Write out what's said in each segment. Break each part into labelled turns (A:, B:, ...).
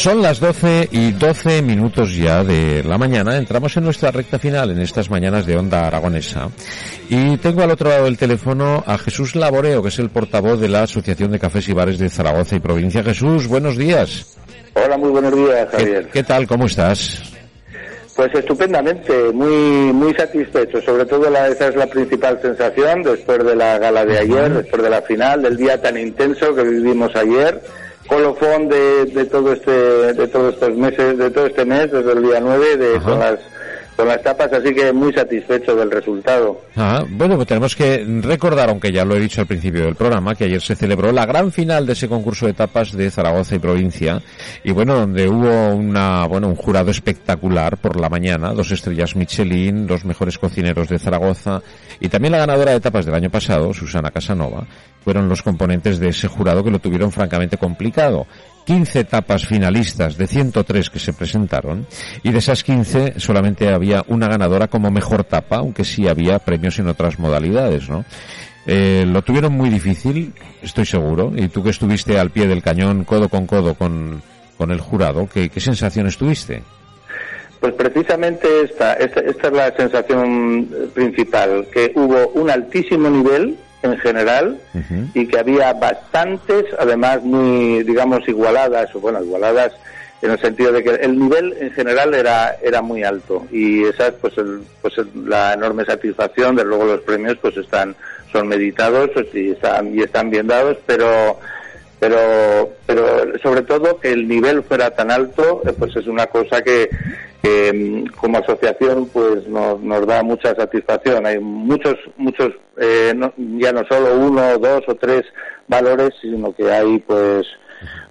A: Son las 12 y 12 minutos ya de la mañana. Entramos en nuestra recta final en estas mañanas de Onda Aragonesa. Y tengo al otro lado del teléfono a Jesús Laboreo, que es el portavoz de la Asociación de Cafés y Bares de Zaragoza y Provincia. Jesús, buenos días.
B: Hola, muy buenos días, Javier.
A: ¿Qué, qué tal? ¿Cómo estás?
B: Pues estupendamente, muy muy satisfecho. Sobre todo la, esa es la principal sensación después de la gala de ayer, después de la final, del día tan intenso que vivimos ayer, colofón de, de todo este de todos estos meses, de todo este mes, desde el día 9, de, con las con las tapas, así que muy satisfecho del resultado.
A: Ah, bueno, pues tenemos que recordar, aunque ya lo he dicho al principio del programa, que ayer se celebró la gran final de ese concurso de tapas de Zaragoza y provincia, y bueno, donde hubo una, bueno, un jurado espectacular por la mañana, dos estrellas Michelin, los mejores cocineros de Zaragoza, y también la ganadora de tapas del año pasado, Susana Casanova, fueron los componentes de ese jurado que lo tuvieron francamente complicado. 15 tapas finalistas de 103 que se presentaron y de esas 15 solamente había una ganadora como mejor tapa, aunque sí había premios en otras modalidades, ¿no? Eh, lo tuvieron muy difícil, estoy seguro, y tú que estuviste al pie del cañón, codo con codo con, con el jurado, ¿qué, qué sensaciones tuviste?
B: Pues precisamente esta, esta, esta es la sensación principal, que hubo un altísimo nivel en general y que había bastantes, además muy, digamos, igualadas, o bueno, igualadas en el sentido de que el nivel en general era era muy alto. Y esa es pues el, pues el- la enorme satisfacción de luego los premios pues están son meditados pues, y están y están bien dados pero pero pero sobre todo que el nivel fuera tan alto eh, pues es una cosa que, que, mm, como asociación pues nos, nos da mucha satisfacción hay muchos muchos eh, no- ya no solo uno dos o tres valores sino que hay pues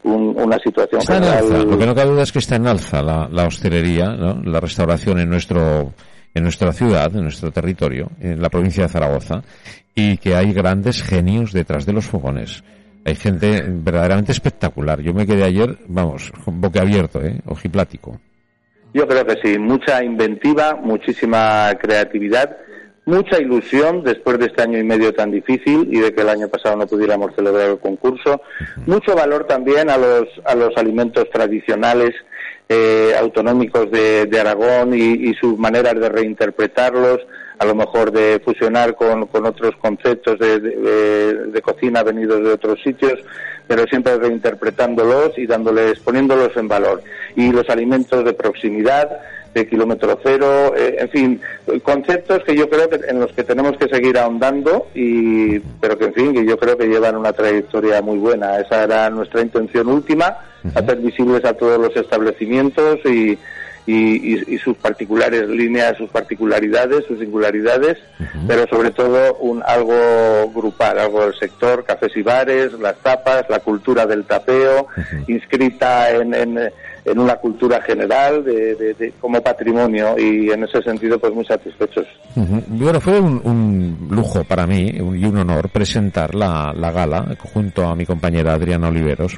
B: un- una situación
A: Está en alza, lo que no cabe duda es que está en alza la, la hostelería, ¿no? la restauración en nuestro en nuestra ciudad, en nuestro territorio, en la provincia de Zaragoza, y que hay grandes genios detrás de los fogones. Hay gente verdaderamente espectacular. Yo me quedé ayer, vamos, boquiabierto, ¿eh? ojiplático.
B: Yo creo que sí, mucha inventiva, muchísima creatividad, mucha ilusión después de este año y medio tan difícil y de que el año pasado no pudiéramos celebrar el concurso, mucho valor también a los a los alimentos tradicionales eh, autonómicos de, de Aragón y, y sus maneras de reinterpretarlos, a lo mejor de fusionar con, con otros conceptos de, de- cocina venidos de otros sitios, pero siempre reinterpretándolos y dándoles, poniéndolos en valor. Y los alimentos de proximidad, de kilómetro cero, eh, en fin, conceptos que yo creo que en los que tenemos que seguir ahondando y, pero que en fin, que yo creo que llevan una trayectoria muy buena. Esa era nuestra intención última, hacer visibles a todos los establecimientos y, y, y- y sus particulares líneas, sus particularidades, sus singularidades, pero sobre todo un algo grupal, algo del sector, cafés y bares, las tapas, la cultura del tapeo, inscrita en, en, en una cultura general de, de- como patrimonio y en ese sentido pues muy satisfechos.
A: Bueno, fue un, un lujo para mí y un honor presentar la, la gala junto a mi compañera Adriana Oliveros.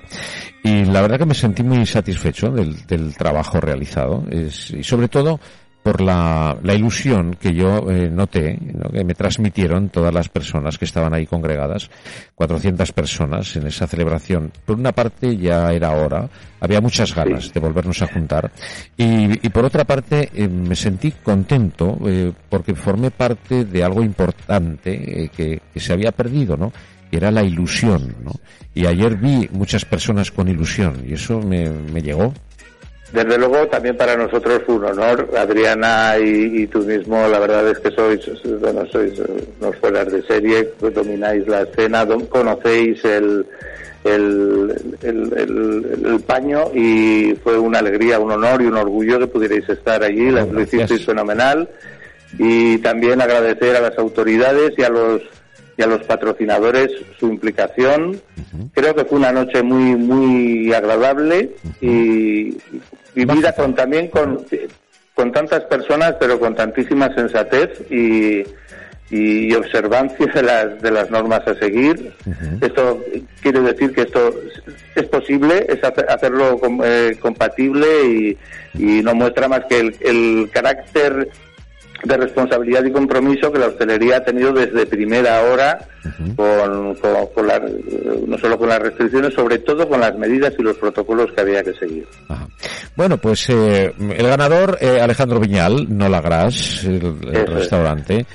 A: Y la verdad que me sentí muy satisfecho del, del trabajo realizado y sobre todo por la, la ilusión que yo eh, noté, ¿no? que me transmitieron todas las personas que estaban ahí congregadas, 400 personas en esa celebración. Por una parte ya era hora, había muchas ganas de volvernos a juntar y, y por otra parte eh, me sentí contento eh, porque formé parte de algo importante eh, que, que se había perdido, ¿no? que era la ilusión, ¿no? Y ayer vi muchas personas con ilusión y eso me, me llegó.
B: Desde luego, también para nosotros fue un honor, Adriana y, y tú mismo, la verdad es que sois, bueno, sois unos fueras de serie, domináis la escena, conocéis el, el, el, el- el paño y fue una alegría, un honor y un orgullo que pudierais estar allí, la- lo hicisteis fenomenal. Y también agradecer a las autoridades y a los y a los patrocinadores su implicación. Creo que fue una noche muy muy agradable y vivida con también con con tantas personas, pero con tantísima sensatez y, y observancia de las, de las normas a seguir. Esto quiere decir que esto es posible, es hacerlo eh, compatible y, y, no muestra más que el, el carácter de responsabilidad y compromiso que la hostelería ha tenido desde primera hora con, con, no solo con las restricciones, sobre todo con las medidas y los protocolos que había que seguir.
A: Bueno, pues eh, el ganador, eh, Alejandro Viñal, no la Gras, el, restaurante,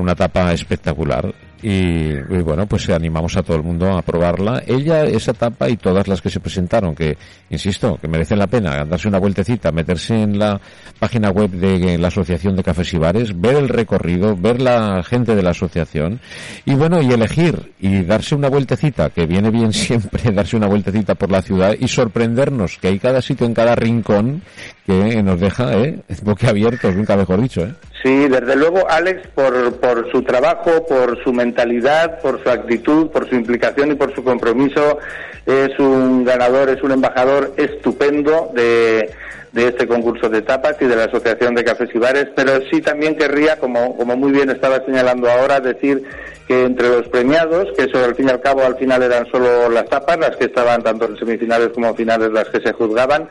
A: una tapa espectacular. Y, bueno, pues animamos a todo el mundo a probarla. Ella, esa etapa y todas las que se presentaron, que, insisto, que merecen la pena darse una vueltecita, meterse en la página web de la Asociación de Cafés y Bares, ver el recorrido, ver la gente de la asociación y bueno, y elegir y darse una vueltecita, que viene bien siempre darse una vueltecita por la ciudad y sorprendernos que hay cada sitio en cada rincón que nos deja, ¿eh? boquiabiertos, nunca mejor dicho, ¿eh?
B: Sí, desde luego, Alex, por, por su trabajo, por su mentalidad, por su actitud, por su implicación y por su compromiso, es un ganador, es un embajador estupendo de, de este concurso de tapas y de la Asociación de Cafés y Bares, pero sí también querría, como, como muy bien estaba señalando ahora, decir que entre los premiados, que eso al fin y al cabo al final eran solo las tapas, las que estaban tanto en semifinales como finales las que se juzgaban,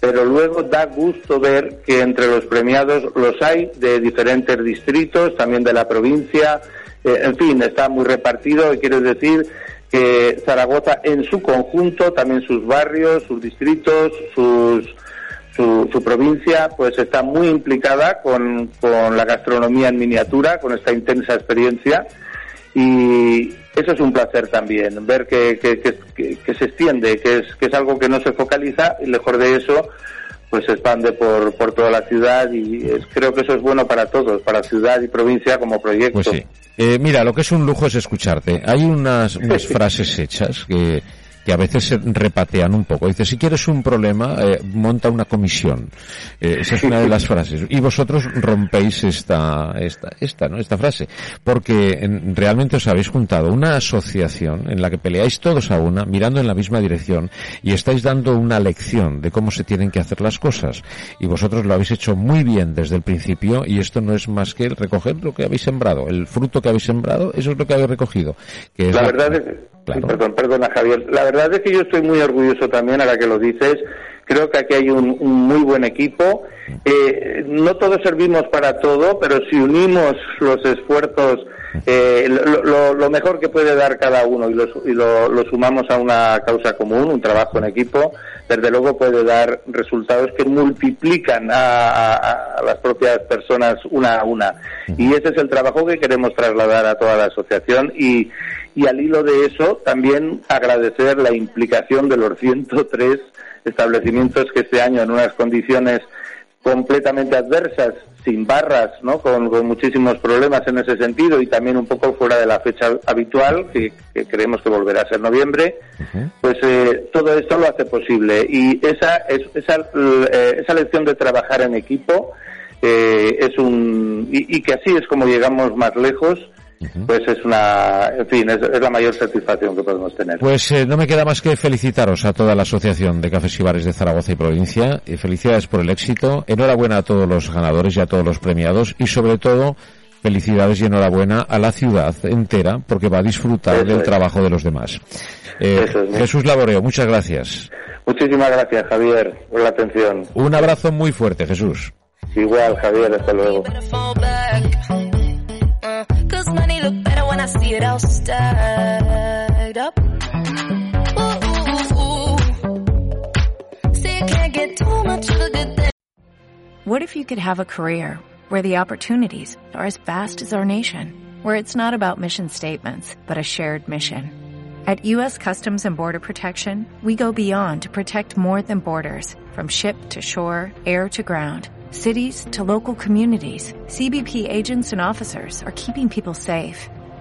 B: pero luego da gusto ver que entre los premiados los hay de diferentes distritos, también de la provincia, eh, en fin, está muy repartido y quiero decir que Zaragoza en su conjunto, también sus barrios, sus distritos, su, su, provincia, pues está muy implicada con, con la gastronomía en miniatura, con esta intensa experiencia. Y eso es un placer también, ver que, que, se extiende, que es, que es algo que no se focaliza y mejor de eso pues se expande por, por toda la ciudad y es, creo que eso es bueno para todos, para ciudad y provincia como proyecto.
A: Pues sí. Eh, mira, lo que es un lujo es escucharte. Hay unas, unas frases hechas que que a veces se repatean un poco. Dice, si quieres un problema, eh, monta una comisión. Eh, esa es una de las frases. Y vosotros rompéis esta, esta, esta, ¿no? Esta frase. Porque realmente os habéis juntado una asociación en la que peleáis todos a una, mirando en la misma dirección, y estáis dando una lección de cómo se tienen que hacer las cosas. Y vosotros lo habéis hecho muy bien desde el principio, y esto no es más que recoger lo que habéis sembrado. El fruto que habéis sembrado, eso es lo que habéis recogido.
B: Que la, verdad es perdón, perdona Javier. La verdad es que yo estoy muy orgulloso también, ahora que lo dices. Creo que aquí hay un, muy buen equipo. Eh, no todos servimos para todo, pero si unimos los esfuerzos, eh, lo, mejor que puede dar cada uno y, lo, sumamos a una causa común, un trabajo en equipo, desde luego puede dar resultados que multiplican a, a las propias personas una a una. Y ese es el trabajo que queremos trasladar a toda la asociación y, y al hilo de eso también agradecer la implicación de los 103 establecimientos que este año en unas condiciones completamente adversas, sin barras, ¿no? con, muchísimos problemas en ese sentido y también un poco fuera de la fecha habitual, que, creemos que volverá a ser noviembre, pues eh, todo esto lo hace posible. Y esa, esa, eh, esa lección de trabajar en equipo eh, es un. y que así es como llegamos más lejos pues es una, en fin, es, la mayor satisfacción que podemos tener.
A: Pues eh, no me queda más que felicitaros a toda la Asociación de Cafés y Bares de Zaragoza y provincia. Y felicidades por el éxito. Enhorabuena a todos los ganadores y a todos los premiados. Y sobre todo, felicidades y enhorabuena a la ciudad entera porque va a disfrutar del trabajo de los demás. Eh, Jesús Laboreo, muchas gracias.
B: Muchísimas gracias, Javier, por la atención.
A: Un abrazo muy fuerte, Jesús.
B: Igual, Javier, hasta luego. It all stacked up.
C: See, can't get too much of a good thing. What if you could have a career where the opportunities are as vast as our nation, where it's not about mission statements, but a shared mission? At U.S. Customs and Border Protection, we go beyond to protect more than borders, from ship to shore, air to ground cities to local communities, CBP agents and officers are keeping people safe.